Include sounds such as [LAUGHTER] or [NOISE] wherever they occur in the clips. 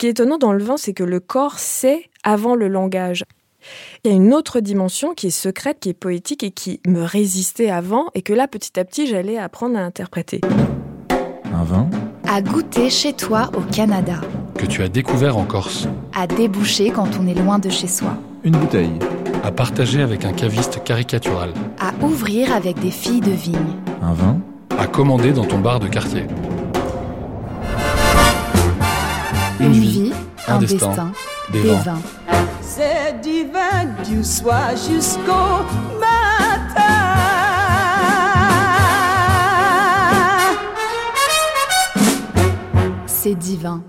Qui est étonnant dans le vin, c'est que le corps sait avant le langage. Il y a une autre dimension qui est secrète, qui est poétique et qui me résistait avant et que là, petit à petit, j'allais apprendre à interpréter. Un vin À goûter chez toi au Canada. Que tu as découvert en Corse. À déboucher quand on est loin de chez soi. Une bouteille. À partager avec un caviste caricatural. À ouvrir avec des filles de vigne. Un vin À commander dans ton bar de quartier. Une, vie, un, destin, des, des vins. C'est divin du soir jusqu'au matin. C'est divin.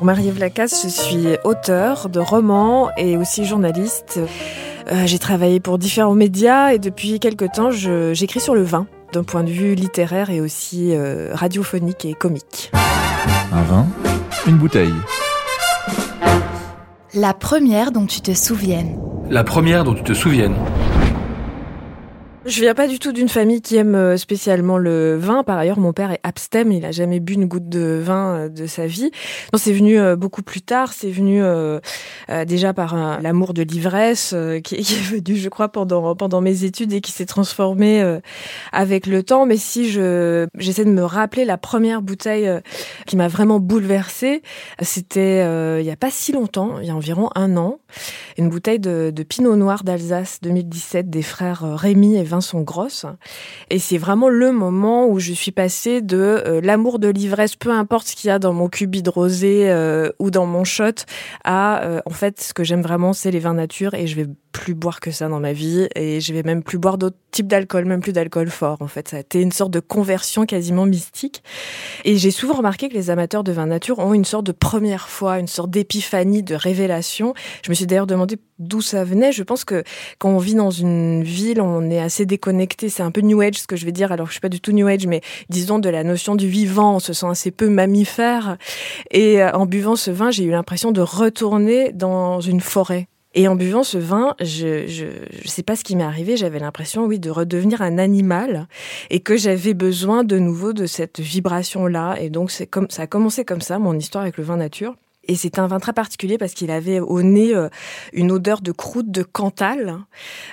Marie-Ève Lacasse, je suis auteur de romans et aussi journaliste. Euh, j'ai travaillé pour différents médias et depuis quelque temps, j'écris sur le vin d'un point de vue littéraire et aussi euh, radiophonique et comique. Un vin Une bouteille. La première dont tu te souviennes. La première dont tu te souviennes. Je viens pas du tout d'une famille qui aime euh, spécialement le vin. Par ailleurs, mon père est abstème. Il a jamais bu une goutte de vin euh, de sa vie. Non, c'est venu euh, beaucoup plus tard. C'est venu déjà par l'amour de l'ivresse [LAUGHS] qui, est venu, je crois, pendant pendant mes études et qui s'est transformé avec le temps. Mais si je j'essaie de me rappeler la première bouteille qui m'a vraiment bouleversée, c'était il y a pas si longtemps, il y a environ un an, une bouteille de, de Pinot Noir d'Alsace 2017 des frères Rémi et Vincent Grosse. Et c'est vraiment le moment où je suis passée de euh, l'amour de l'ivresse, peu importe ce qu'il y a dans mon cubi de rosé euh, ou dans mon shot, à euh, en fait ce que j'aime vraiment c'est les vins nature et je vais plus boire que ça dans ma vie et je vais même plus boire d'autres types d'alcool, même plus d'alcool fort en fait. Ça a été une sorte de conversion quasiment mystique. Et j'ai souvent remarqué que les amateurs de vin nature ont une sorte de première fois, une sorte d'épiphanie, de révélation. Je me suis d'ailleurs demandé d'où ça venait. Je pense que quand on vit dans une ville, on est assez déconnecté. C'est un peu New Age ce que je vais dire. Alors je suis pas du tout New Age, mais disons de la notion du vivant. On se sent assez peu mammifère. Et euh, en buvant ce vin, j'ai eu l'impression de retourner dans une forêt. Et en buvant ce vin, je je, je sais pas ce qui m'est arrivé. J'avais l'impression, oui, de redevenir un animal et que j'avais besoin de nouveau de cette vibration là. Et donc c'est comme ça a commencé comme ça mon histoire avec le vin nature. Et c'est un vin très particulier parce qu'il avait au nez euh, une odeur de croûte de Cantal.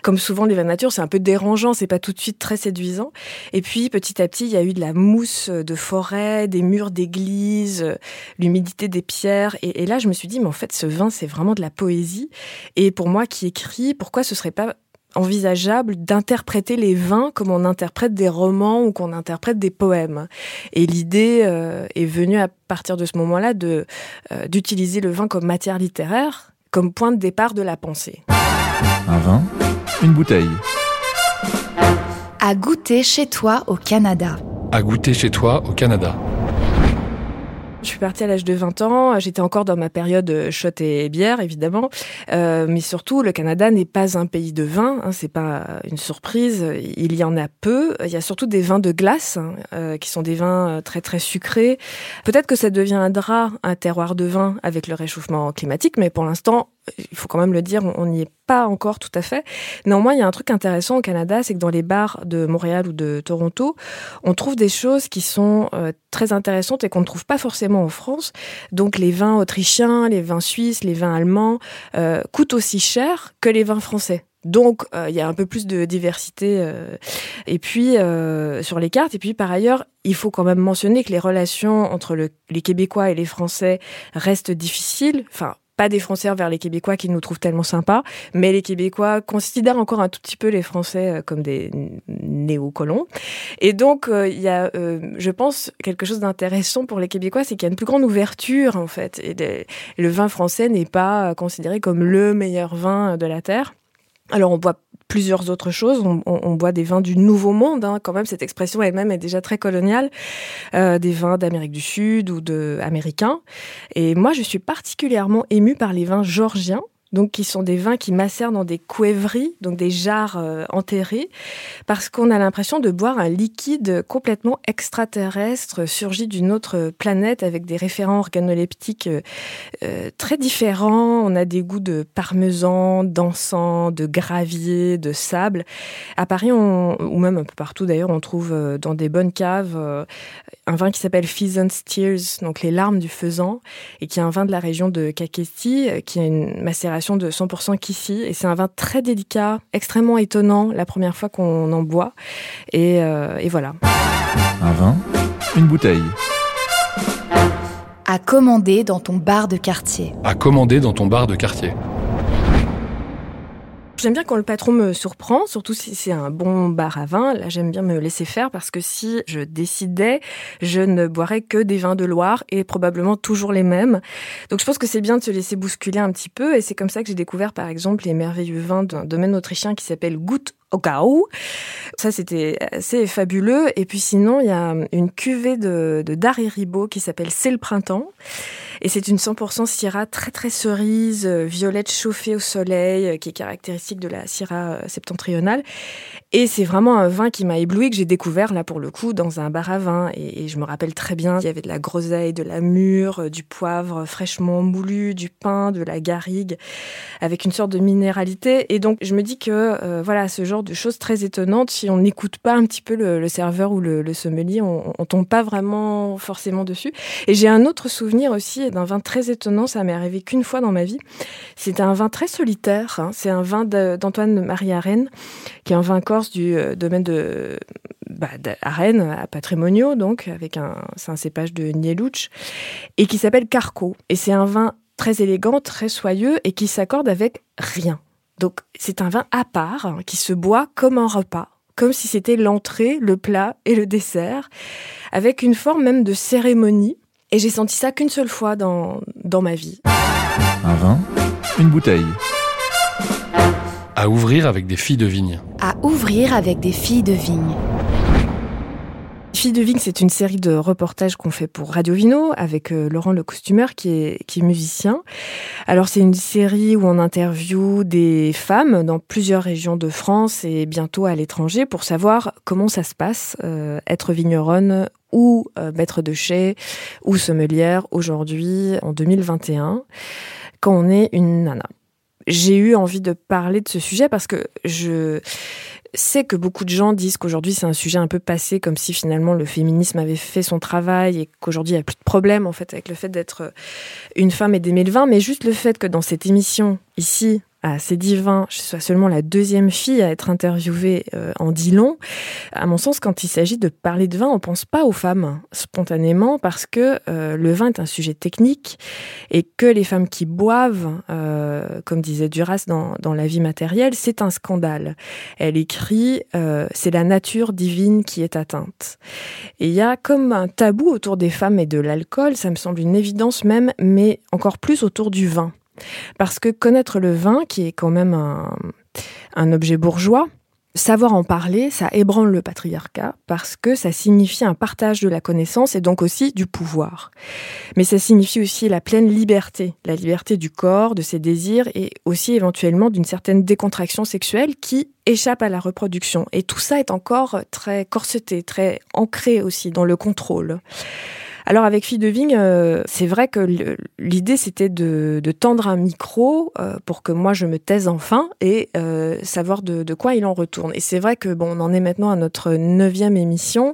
Comme souvent les vins nature, c'est un peu dérangeant, c'est pas tout de suite très séduisant. Et puis petit à petit, il y a eu de la mousse de forêt, des murs d'église, euh, l'humidité des pierres. Et, et là, je me suis dit, mais en fait, ce vin, c'est vraiment de la poésie. Et pour moi qui écris, pourquoi ce serait pas envisageable d'interpréter les vins comme on interprète des romans ou qu'on interprète des poèmes. Et l'idée euh, est venue à partir de ce moment-là de euh, d'utiliser le vin comme matière littéraire, comme point de départ de la pensée. Un vin Une bouteille. À goûter chez toi au Canada. À goûter chez toi au Canada. Je suis partie à l'âge de 20 ans, j'étais encore dans ma période euh, shot et bière évidemment, euh, mais surtout le Canada n'est pas un pays de vin, hein, c'est pas une surprise, il y en a peu, il y a surtout des vins de glace hein, euh, qui sont des vins euh, très très sucrés. Peut-être que ça deviendra un terroir de vin avec le réchauffement climatique, mais pour l'instant, il faut quand même le dire, on n'y est pas encore tout à fait. Néanmoins, il y a un truc intéressant au Canada, c'est que dans les bars de Montréal ou de Toronto, on trouve des choses qui sont euh, très intéressantes et qu'on ne trouve pas forcément en France. Donc les vins autrichiens, les vins suisses, les vins allemands euh, coûtent aussi cher que les vins français. Donc euh, il y a un peu plus de diversité et puis sur les cartes et puis par ailleurs il faut quand même mentionner que les relations entre le, les Québécois et les Français restent difficiles. Enfin pas des Français envers les Québécois qui nous trouvent tellement sympas, mais les Québécois considèrent encore un tout petit peu les Français euh, comme des néocolons. Et donc, euh, il y a, euh, je pense, quelque chose d'intéressant pour les Québécois, c'est qu'il y a une plus grande ouverture, en fait. Et le vin français n'est pas considéré comme le meilleur vin de la Terre. Alors, on boit plusieurs autres choses. On, on, on boit des vins du Nouveau Monde, hein, quand même, cette expression elle-même est déjà très coloniale, euh, des vins d'Amérique du Sud ou de. Et moi, je suis particulièrement émue par les vins georgiens donc qui sont des vins qui macèrent dans des couèvries, donc des jarres euh, enterrées, parce qu'on a l'impression de boire un liquide complètement extraterrestre, surgi d'une autre planète, avec des référents organoleptiques euh, euh, très différents. On a des goûts de parmesan, d'encens, de gravier, de sable. À Paris, ou même un peu partout d'ailleurs, on trouve euh, dans des bonnes caves un vin qui s'appelle Pheasant's Tears, donc les larmes du faisan, et qui est un vin de la région de Kakesti, qui a une macération de 100% Kissi. Et c'est un vin très délicat, extrêmement étonnant la première fois qu'on en boit. Et, euh, et voilà. Un vin, une bouteille. À commander dans ton bar de quartier. À commander dans ton bar de quartier. J'aime bien quand le patron me surprend, surtout si c'est un bon bar à vin. Là, j'aime bien me laisser faire parce que si je décidais, je ne boirais que des vins de Loire et probablement toujours les mêmes. Donc, je pense que c'est bien de se laisser bousculer un petit peu et c'est comme ça que j'ai découvert, par exemple, les merveilleux vins d'un domaine autrichien qui s'appelle Gut Okau. Ça, c'était assez fabuleux. Et puis sinon, il y a une cuvée de, de Dari Ribot qui s'appelle C'est le printemps. Et c'est une 100% Syrah très très cerise, euh, violette chauffée au soleil, euh, qui est caractéristique de la Syrah euh, septentrionale. Et c'est vraiment un vin qui m'a ébloui, que j'ai découvert là pour le coup dans un bar à vin. Et, je me rappelle très bien, il y avait de la groseille, de la mûre, euh, du poivre fraîchement moulu, du pain, de la garrigue, avec une sorte de minéralité. Et donc je me dis que euh, voilà, ce genre de choses très étonnantes, si on n'écoute pas un petit peu le, serveur ou le, sommelier, on, on tombe pas vraiment forcément dessus. Et j'ai un autre souvenir aussi d'un vin très étonnant, ça m'est arrivé qu'une fois dans ma vie. C'était un vin très solitaire. hein. C'est un vin d'Antoine Marie Arène, qui est un vin du euh, domaine de bah, d'Arène à Patrimonio, donc avec un, c'est un cépage de Nielouch, et qui s'appelle Carco. Et c'est un vin très élégant, très soyeux et qui s'accorde avec rien. Donc c'est un vin à part hein, qui se boit comme un repas, comme si c'était l'entrée, le plat et le dessert, avec une forme même de cérémonie. Et j'ai senti ça qu'une seule fois dans, dans ma vie. Un vin, une bouteille. À ouvrir avec des filles de vigne. À ouvrir avec des filles de vigne. Fille de Vigne, c'est une série de reportages qu'on fait pour Radio Vino avec euh, Laurent le costumeur qui est, qui est musicien. Alors c'est une série où on interviewe des femmes dans plusieurs régions de France et bientôt à l'étranger pour savoir comment ça se passe euh, être vigneronne ou euh, maître de chai ou sommelière aujourd'hui en 2021 quand on est une nana. J'ai eu envie de parler de ce sujet parce que je sais que beaucoup de gens disent qu'aujourd'hui c'est un sujet un peu passé, comme si finalement le féminisme avait fait son travail et qu'aujourd'hui il n'y a plus de problème en fait avec le fait d'être une femme et d'aimer le vin, mais juste le fait que dans cette émission ici à C'est Divin, je sois seulement la deuxième fille à être interviewée euh, en dit long. À mon sens, quand il s'agit de parler de vin, on pense pas aux femmes spontanément parce que euh, le vin est un sujet technique et que les femmes qui boivent, euh, comme disait Duras dans, dans La vie matérielle, c'est un scandale. Elle écrit c'est la nature divine qui est atteinte. Et il y a comme un tabou autour des femmes et de l'alcool, ça me semble une évidence même, mais encore plus autour du vin. Parce que connaître le vin, qui est quand même un, objet bourgeois, savoir en parler, ça ébranle le patriarcat parce que ça signifie un partage de la connaissance et donc aussi du pouvoir. Mais ça signifie aussi la pleine liberté, la liberté du corps, de ses désirs et aussi éventuellement d'une certaine décontraction sexuelle qui échappe à la reproduction. Et tout ça est encore très corseté, très ancré aussi dans le contrôle. Alors avec Fille de Vigne, euh, c'est vrai que l'idée c'était de, tendre un micro euh, pour que moi je me taise enfin et euh, savoir de, quoi il en retourne. Et c'est vrai que bon, on en est maintenant à notre neuvième émission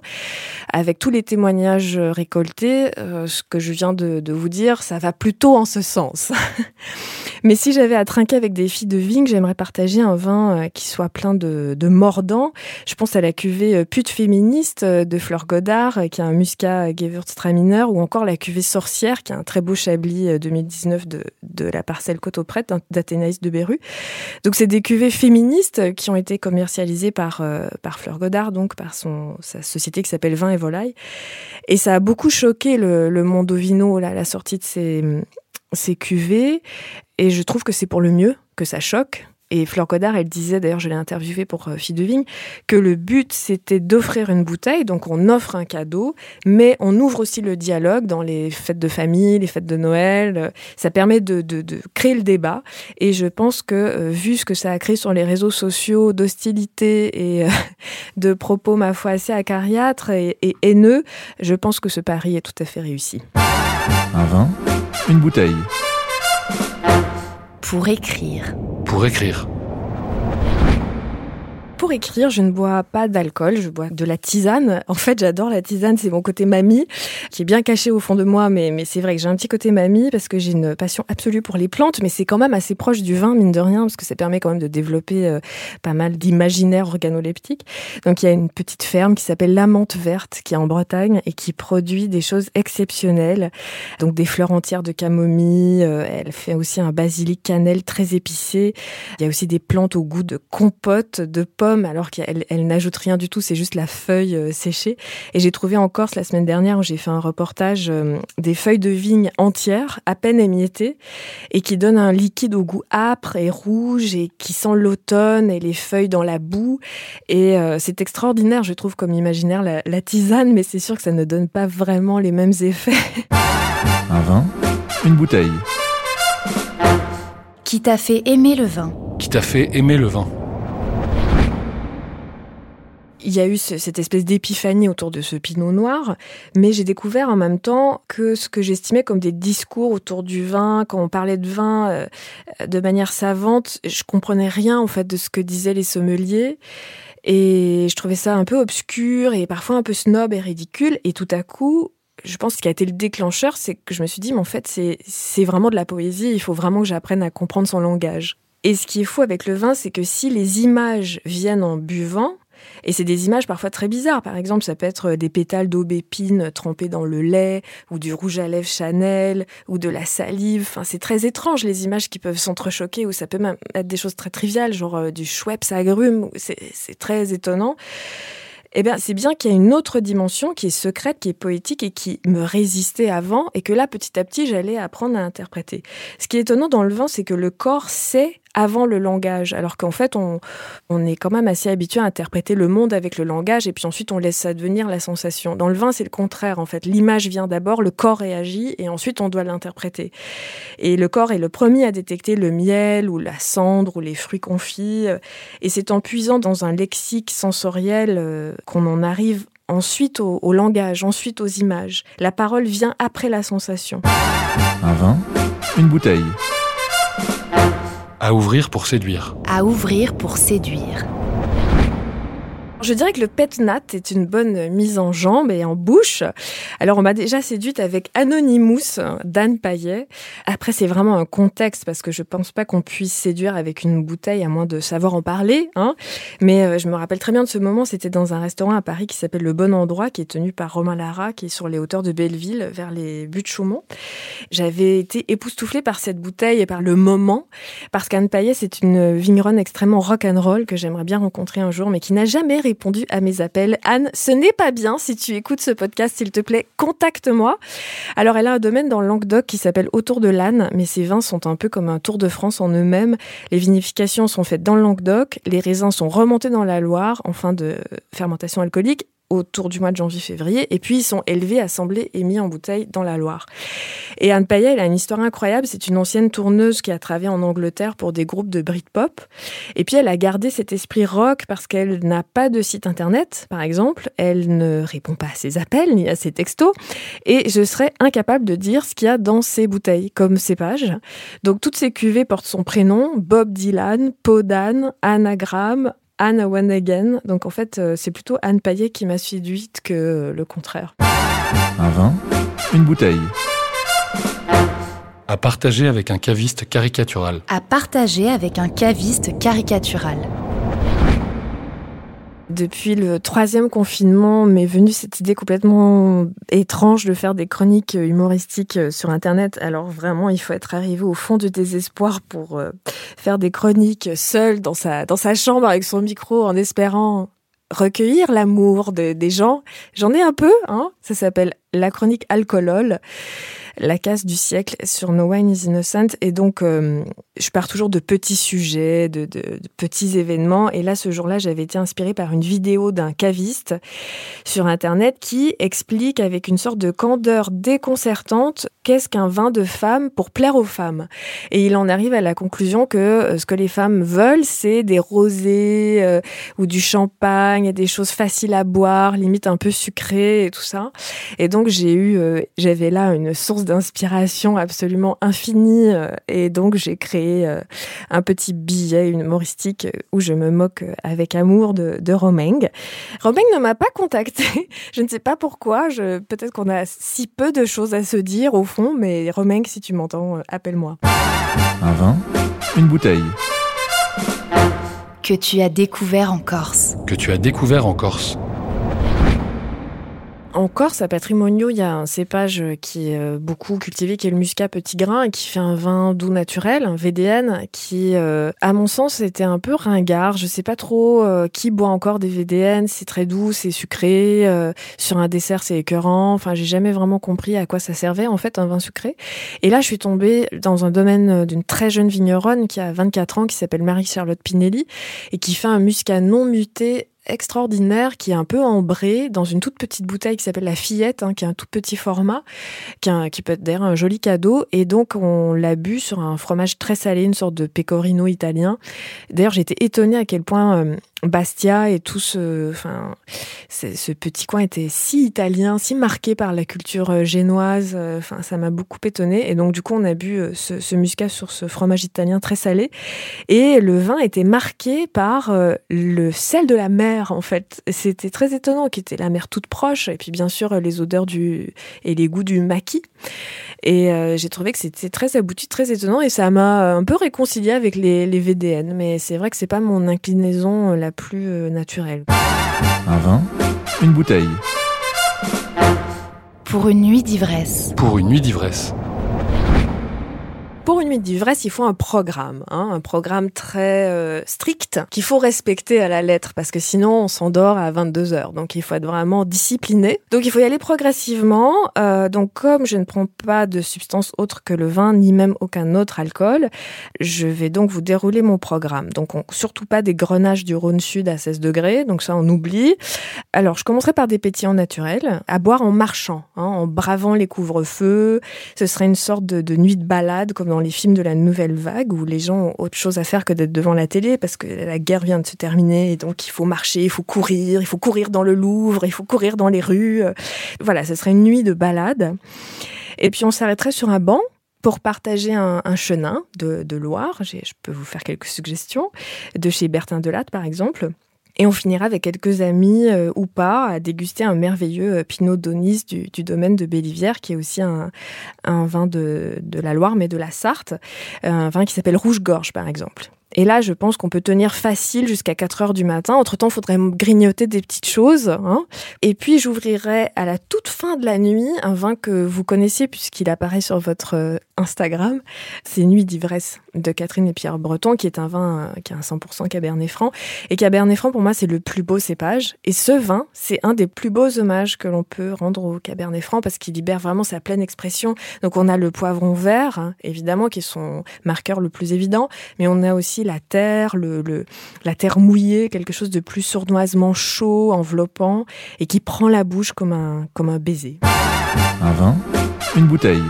avec tous les témoignages récoltés. ce que je viens de vous dire, ça va plutôt en ce sens. [LAUGHS] Mais si j'avais à trinquer avec des filles de vigne, j'aimerais partager un vin euh, qui soit plein de, mordants. Je pense à la cuvée euh, Pute féministe euh, de Fleur Godard, qui a un muscat Gewürztraminer, ou encore la cuvée Sorcière, qui a un très beau chablis euh, 2019 de, de la parcelle Côte-aux-Prêtes d'Athénaïs de Beru. Donc c'est des cuvées féministes qui ont été commercialisées par, Fleur Godard, donc par son, sa société qui s'appelle Vin et Volaille. Et ça a beaucoup choqué le, monde ovino, là, la sortie de ces cuvées. Et je trouve que c'est pour le mieux que ça choque. Et Fleur Codard, elle disait, d'ailleurs, je l'ai interviewée pour euh, Fille de Vigne, que le but, c'était d'offrir une bouteille. Donc, on offre un cadeau, mais on ouvre aussi le dialogue dans les fêtes de famille, les fêtes de Noël. Ça permet de, créer le débat. Et je pense que, euh, vu ce que ça a créé sur les réseaux sociaux d'hostilité et euh, [LAUGHS] de propos, ma foi, assez acariâtres et haineux, je pense que ce pari est tout à fait réussi. Un vin, une bouteille. Pour écrire. Pour écrire. Pour écrire, je ne bois pas d'alcool, je bois de la tisane. En fait, j'adore la tisane, c'est mon côté mamie, qui est bien caché au fond de moi, mais, c'est vrai que j'ai un petit côté mamie parce que j'ai une passion absolue pour les plantes, mais c'est quand même assez proche du vin, mine de rien, parce que ça permet quand même de développer euh, pas mal d'imaginaire organoleptique. Donc il y a une petite ferme qui s'appelle La Menthe Verte, qui est en Bretagne et qui produit des choses exceptionnelles. Donc des fleurs entières de camomille, euh, elle fait aussi un basilic cannelle très épicé. Il y a aussi des plantes au goût de compote, de pommes alors qu'elle elle, n'ajoute rien du tout, c'est juste la feuille euh, séchée. Et j'ai trouvé en Corse la semaine dernière où j'ai fait un reportage euh, des feuilles de vigne entières, à peine émiettées, et qui donnent un liquide au goût âpre et rouge et qui sent l'automne et les feuilles dans la boue. Et euh, c'est extraordinaire, je trouve, comme imaginaire la, la tisane, mais c'est sûr que ça ne donne pas vraiment les mêmes effets. [LAUGHS] Un vin, une bouteille. Qui t'a fait aimer le vin? Qui t'a fait aimer le vin? Il y a eu ce, cette espèce d'épiphanie autour de ce pinot noir, mais j'ai découvert en même temps que ce que j'estimais comme des discours autour du vin, quand on parlait de vin euh, de manière savante, je comprenais rien en fait de ce que disaient les sommeliers. Et je trouvais ça un peu obscur et parfois un peu snob et ridicule. Et tout à coup, je pense ce qui a été le déclencheur, c'est que je me suis dit, mais en fait, c'est vraiment de la poésie. Il faut vraiment que j'apprenne à comprendre son langage. Et ce qui est fou avec le vin, c'est que si les images viennent en buvant, et c'est des images parfois très bizarres. Par exemple, ça peut être des pétales d'aubépine trempés dans le lait, ou du rouge à lèvres Chanel, ou de la salive. Enfin, c'est très étrange les images qui peuvent s'entrechoquer, ou ça peut même être des choses très triviales, genre euh, du Schweppes agrumes. C'est très étonnant. Eh bien, c'est bien qu'il y a une autre dimension qui est secrète, qui est poétique et qui me résistait avant, et que là, petit à petit, j'allais apprendre à interpréter. Ce qui est étonnant dans le vin, c'est que le corps sait avant le langage, alors qu'en fait, on, est quand même assez habitué à interpréter le monde avec le langage, et puis ensuite, on laisse ça devenir la sensation. Dans le vin, c'est le contraire, en fait. L'image vient d'abord, le corps réagit, et ensuite, on doit l'interpréter. Et le corps est le premier à détecter le miel, ou la cendre, ou les fruits confits, et c'est en puisant dans un lexique sensoriel euh, qu'on en arrive ensuite au, langage, ensuite aux images. La parole vient après la sensation. Un vin, une bouteille. À ouvrir pour séduire. Je dirais que le pet nat est une bonne mise en jambe et en bouche. Alors, on m'a déjà séduite avec Anonymous d'Anne Payet. Après, c'est vraiment un contexte parce que je pense pas qu'on puisse séduire avec une bouteille à moins de savoir en parler. Hein. Mais euh, je me rappelle très bien de ce moment. C'était dans un restaurant à Paris qui s'appelle Le Bon Endroit, qui est tenu par Romain Lara, qui est sur les hauteurs de Belleville, vers les buttes Chaumont. J'avais été époustouflée par cette bouteille et par le moment, parce qu'Anne Payet, c'est une vigneronne extrêmement rock'n'roll que j'aimerais bien rencontrer un jour, mais qui n'a jamais répondu à mes appels. Anne, ce n'est pas bien. Si tu écoutes ce podcast, s'il te plaît, contacte-moi. Alors, elle a un domaine dans le Languedoc qui s'appelle Autour de l'âne, mais ses vins sont un peu comme un tour de France en eux-mêmes. Les vinifications sont faites dans le Languedoc, les raisins sont remontés dans la Loire en fin de fermentation alcoolique autour du mois de janvier-février, et puis ils sont élevés, assemblés et mis en bouteille dans la Loire. Et Anne Payet, elle a une histoire incroyable, c'est une ancienne tourneuse qui a travaillé en Angleterre pour des groupes de Britpop, et puis elle a gardé cet esprit rock parce qu'elle n'a pas de site internet, par exemple, elle ne répond pas à ses appels ni à ses textos, et je serais incapable de dire ce qu'il y a dans ses bouteilles, comme cépage. Donc toutes ces cuvées portent son prénom, Bob Dylan, Podan, Anagramme, Anne Again. Donc en fait, c'est plutôt Anne Payet qui m'a séduite que le contraire. Un vin, une bouteille. À partager avec un caviste caricatural. À partager avec un caviste caricatural. Depuis le troisième confinement, m'est venue cette idée complètement étrange de faire des chroniques humoristiques sur Internet. Alors vraiment, il faut être arrivé au fond du désespoir pour faire des chroniques seul dans sa, dans sa chambre avec son micro en espérant recueillir l'amour de, des gens. J'en ai un peu, hein. Ça s'appelle la chronique alcoolol. La casse du siècle sur No Wine is Innocent. Et donc, euh, je pars toujours de petits sujets, de, petits événements. Et là, ce jour-là, j'avais été inspirée par une vidéo d'un caviste sur Internet qui explique avec une sorte de candeur déconcertante qu'est-ce qu'un vin de femme pour plaire aux femmes. Et il en arrive à la conclusion que euh, ce que les femmes veulent, c'est des rosés euh, ou du champagne, des choses faciles à boire, limite un peu sucrées et tout ça. Et donc j'ai eu, j'avais là une source d'inspiration absolument infinie. euh, et donc j'ai créé euh, un petit billet humoristique où je me moque euh, avec amour de, de Romeng. Romeng ne m'a pas contacté. [LAUGHS] Je ne sais pas pourquoi. Je, peut-être qu'on a si peu de choses à se dire au fond, mais Romeng, si tu m'entends, appelle-moi. Un vin, une bouteille. Que tu as découvert en Corse. Que tu as découvert en Corse. En Corse, à Patrimonio, il y a un cépage qui est euh, beaucoup cultivé, qui est le muscat petit grain, et qui fait un vin doux naturel, un VDN, qui, euh, à mon sens, était un peu ringard. Je sais pas trop euh, qui boit encore des VDN. C'est très doux, c'est sucré. sur un dessert, c'est écœurant. Enfin, j'ai jamais vraiment compris à quoi ça servait, en fait, un vin sucré. Et là, je suis tombée dans un domaine d'une très jeune vigneronne qui a 24 ans, qui s'appelle Marie-Charlotte Pinelli, et qui fait un muscat non muté extraordinaire qui est un peu ambré dans une toute petite bouteille qui s'appelle la fillette, hein, qui est un tout petit format, qui, qui peut être d'ailleurs un joli cadeau. Et donc on l'a bu sur un fromage très salé, une sorte de pecorino italien. D'ailleurs j'étais étonnée à quel point euh, Bastia et tout ce, enfin, ce petit coin était si italien, si marqué par la culture euh, génoise. euh, Enfin, ça m'a beaucoup étonnée. Et donc du coup on a bu euh, ce, muscat sur ce fromage italien très salé. Et le vin était marqué par le sel de la mer, en fait. C'était très étonnant, qui était la mer toute proche, et puis bien sûr les odeurs du et les goûts du maquis. Et j'ai trouvé que c'était très abouti, très étonnant, et ça m'a un peu réconcilié avec les, VDN. Mais c'est vrai que c'est pas mon inclinaison euh, la plus euh, naturelle. Un vin, une bouteille. Pour une nuit d'ivresse. Pour une nuit d'ivresse. Pour une nuit d'ivresse, il faut un programme, hein, un programme très euh, strict qu'il faut respecter à la lettre parce que sinon on s'endort à 22 heures. Donc il faut être vraiment discipliné. Donc il faut y aller progressivement. Euh, donc comme je ne prends pas de substance autre que le vin ni même aucun autre alcool, je vais donc vous dérouler mon programme. Donc on- surtout pas des grenages du Rhône Sud à 16 degrés, donc ça on oublie. Alors je commencerai par des pétillants naturels, à boire en marchant, hein, en bravant les couvre-feux, ce serait une sorte de, de nuit de balade, comme dans les films de la nouvelle vague, où les gens ont autre chose à faire que d'être devant la télé, parce que la guerre vient de se terminer, et donc il faut marcher, il faut courir, il faut courir dans le Louvre, il faut courir dans les rues. Voilà, ce serait une nuit de balade. Et puis on s'arrêterait sur un banc pour partager un, chenin de, de Loire. Je peux vous faire quelques suggestions, de chez Bertin Delatte par exemple. Et on finira avec quelques amis euh, ou pas à déguster un merveilleux euh, Pinot Donis du, domaine de Bélivière, qui est aussi un, vin de, de la Loire, mais de la Sarthe, Euh, un vin qui s'appelle Rouge-Gorge, par exemple. Et là, je pense qu'on peut tenir facile jusqu'à 4 heures du matin. Entre-temps, il faudrait grignoter des petites choses. hein. Et puis, j'ouvrirai à la toute fin de la nuit un vin que vous connaissez puisqu'il apparaît sur votre euh, Instagram. C'est Nuit d'ivresse de Catherine et Pierre Breton, qui est un vin euh, qui a un 100% Cabernet Franc. Et Cabernet Franc, pour moi, c'est le plus beau cépage. Et ce vin, c'est un des plus beaux hommages que l'on peut rendre au Cabernet Franc parce qu'il libère vraiment sa pleine expression. Donc, on a le poivron vert, hein, évidemment, qui est son marqueur le plus évident, mais on a aussi la terre, le, le- la terre mouillée, quelque chose de plus sournoisement chaud, enveloppant, et qui prend la bouche comme un, comme un baiser. Un vin, une bouteille.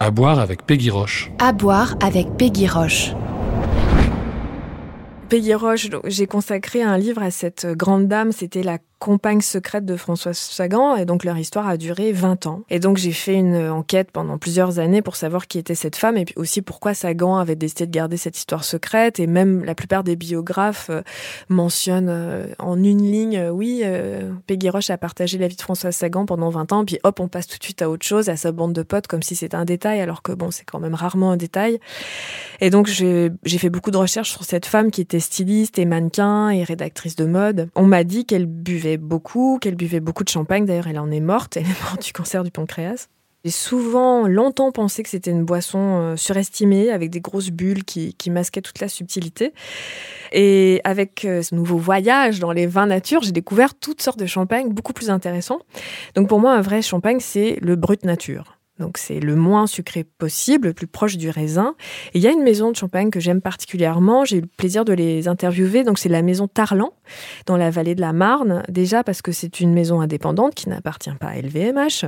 À boire avec Peggy Roche. À boire avec Peggy Roche. Peggy Roche, j'ai consacré un livre à cette grande dame, c'était la compagne secrète de François Sagan, et donc leur histoire a duré 20 ans. Et donc j'ai fait une enquête pendant plusieurs années pour savoir qui était cette femme, et puis aussi pourquoi Sagan avait décidé de garder cette histoire secrète, et même la plupart des biographes euh, mentionnent euh, en une ligne, euh, oui, Peggy Roche a partagé la vie de François Sagan pendant 20 ans, puis hop, on passe tout de suite à autre chose, à sa bande de potes, comme si c'était un détail, alors que bon, c'est quand même rarement un détail. Et donc, j'ai fait beaucoup de recherches sur cette femme qui était styliste et mannequin et rédactrice de mode. On m'a dit qu'elle buvait beaucoup, qu'elle buvait beaucoup de champagne. D'ailleurs, elle en est morte. Elle est morte du cancer du pancréas. J'ai souvent longtemps pensé que c'était une boisson euh, surestimée avec des grosses bulles qui, qui masquaient toute la subtilité. Et avec euh, ce nouveau voyage dans les vins nature, j'ai découvert toutes sortes de champagnes beaucoup plus intéressants. Donc pour moi, un vrai champagne, c'est le brut nature. Donc c'est le moins sucré possible, le plus proche du raisin. Et il y a une maison de champagne que j'aime particulièrement. J'ai eu le plaisir de les interviewer. Donc c'est la maison Tarlan dans la vallée de la Marne. Déjà parce que c'est une maison indépendante qui n'appartient pas à LVMH.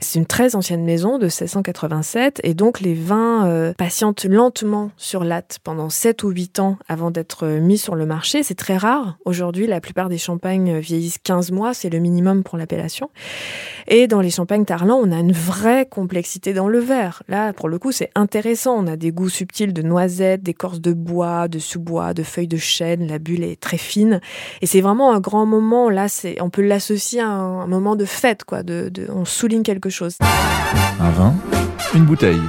C'est une très ancienne maison de 1687 et donc les vins euh, patientent lentement sur latte pendant 7 ou 8 ans avant d'être mis sur le marché. C'est très rare. Aujourd'hui, la plupart des champagnes vieillissent 15 mois. C'est le minimum pour l'appellation. Et dans les champagnes Tarlan, on a une vraie complexité dans le verre. Là, pour le coup, c'est intéressant. On a des goûts subtils de noisettes, d'écorce de bois, de sous-bois, de feuilles de chêne. La bulle est très fine. Et c'est vraiment un grand moment. Là, c'est, on peut l'associer à un, un moment de fête, quoi. De, de, on souligne quelque chose. Un vin, une bouteille.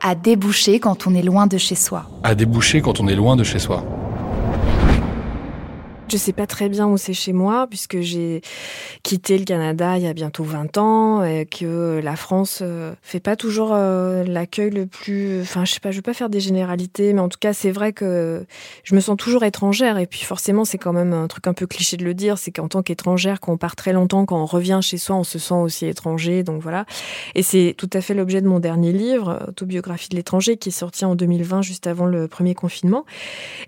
À déboucher quand on est loin de chez soi. À déboucher quand on est loin de chez soi. Je sais pas très bien où c'est chez moi puisque j'ai quitté le Canada il y a bientôt 20 ans et que la France euh, fait pas toujours euh, l'accueil le plus enfin je sais pas je veux pas faire des généralités mais en tout cas c'est vrai que je me sens toujours étrangère. Et puis forcément c'est quand même un truc un peu cliché de le dire c'est qu'en tant qu'étrangère quand on part très longtemps quand on revient chez soi on se sent aussi étranger. Donc voilà. Et c'est tout à fait l'objet de mon dernier livre autobiographie de l'étranger qui est sorti en 2020 juste avant le premier confinement.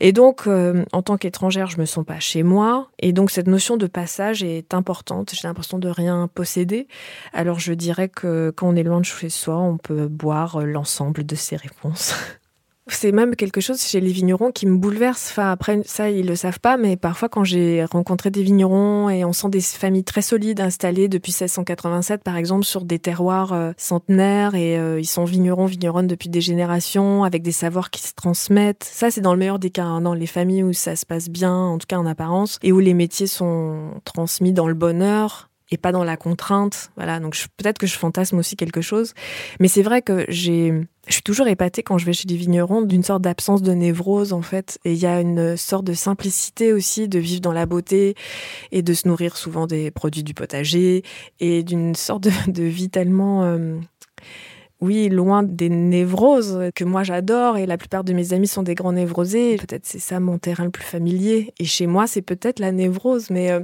Et donc euh, en tant qu'étrangère je me sens pas chez moi. Et donc cette notion de passage est importante. J'ai l'impression de rien posséder. Alors je dirais que quand on est loin de chez soi, on peut boire l'ensemble de ces réponses. [LAUGHS] C'est même quelque chose chez les vignerons qui me bouleverse. Enfin, après, ça, ils le savent pas, mais parfois, quand j'ai rencontré des vignerons et on sent des familles très solides installées depuis 1687, par exemple, sur des terroirs euh, centenaires et euh, ils sont vignerons, vigneronnes depuis des générations avec des savoirs qui se transmettent. Ça, c'est dans le meilleur des cas, hein, dans les familles où ça se passe bien, en tout cas en apparence, et où les métiers sont transmis dans le bonheur et pas dans la contrainte. Voilà, donc peut-être que je fantasme aussi quelque chose, mais c'est vrai que j'ai, je suis toujours épatée quand je vais chez des vignerons d'une sorte d'absence de névrose en fait, et il y a une sorte de simplicité aussi de vivre dans la beauté et de se nourrir souvent des produits du potager et d'une sorte de, de vie tellement euh, oui, loin des névroses que moi j'adore et la plupart de mes amis sont des grands névrosés. Peut-être c'est ça mon terrain le plus familier. Et chez moi, c'est peut-être la névrose, mais euh,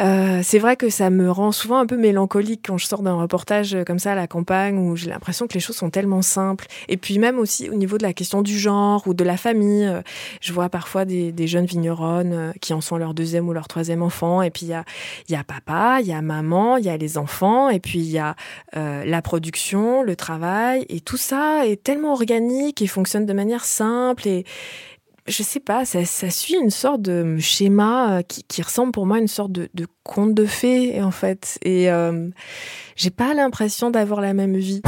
euh, c'est vrai que ça me rend souvent un peu mélancolique quand je sors d'un reportage comme ça à la campagne où j'ai l'impression que les choses sont tellement simples. Et puis même aussi au niveau de la question du genre ou de la famille, euh, je vois parfois des, jeunes vigneronnes qui en sont leur deuxième ou leur troisième enfant. Et puis il y a, papa, il y a maman, il y a les enfants, et puis il y a la production, le travail, et tout ça est tellement organique et fonctionne de manière simple et je sais pas, ça, ça suit une sorte de schéma euh, qui, qui ressemble pour moi à une sorte de, de conte de fées en fait. Et euh, j'ai pas l'impression d'avoir la même vie.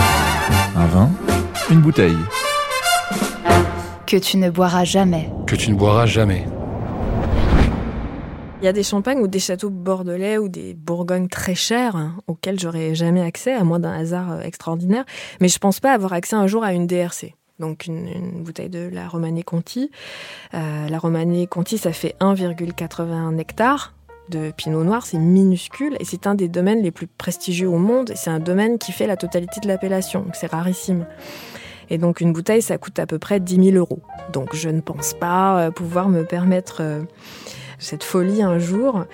Un vin, une bouteille. Que tu ne boiras jamais. Que tu ne boiras jamais. Il y a des champagnes ou des châteaux bordelais ou des bourgognes très chers hein, auxquels j'aurais jamais accès, à moins d'un hasard euh, extraordinaire. Mais je pense pas avoir accès un jour à une DRC. Donc une, bouteille de la Romanée Conti. Euh, la Romanée Conti, ça fait 1,81 hectares de pinot noir, c'est minuscule et c'est un des domaines les plus prestigieux au monde. C'est un domaine qui fait la totalité de l'appellation, c'est rarissime. Et donc une bouteille, ça coûte à peu près 10 000 euros. Donc je ne pense pas euh, pouvoir me permettre cette folie un jour.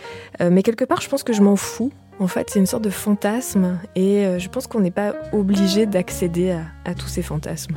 Euh, mais quelque part, je pense que je m'en fous. En fait, c'est une sorte de fantasme et euh, je pense qu'on n'est pas obligé d'accéder à, à tous ces fantasmes.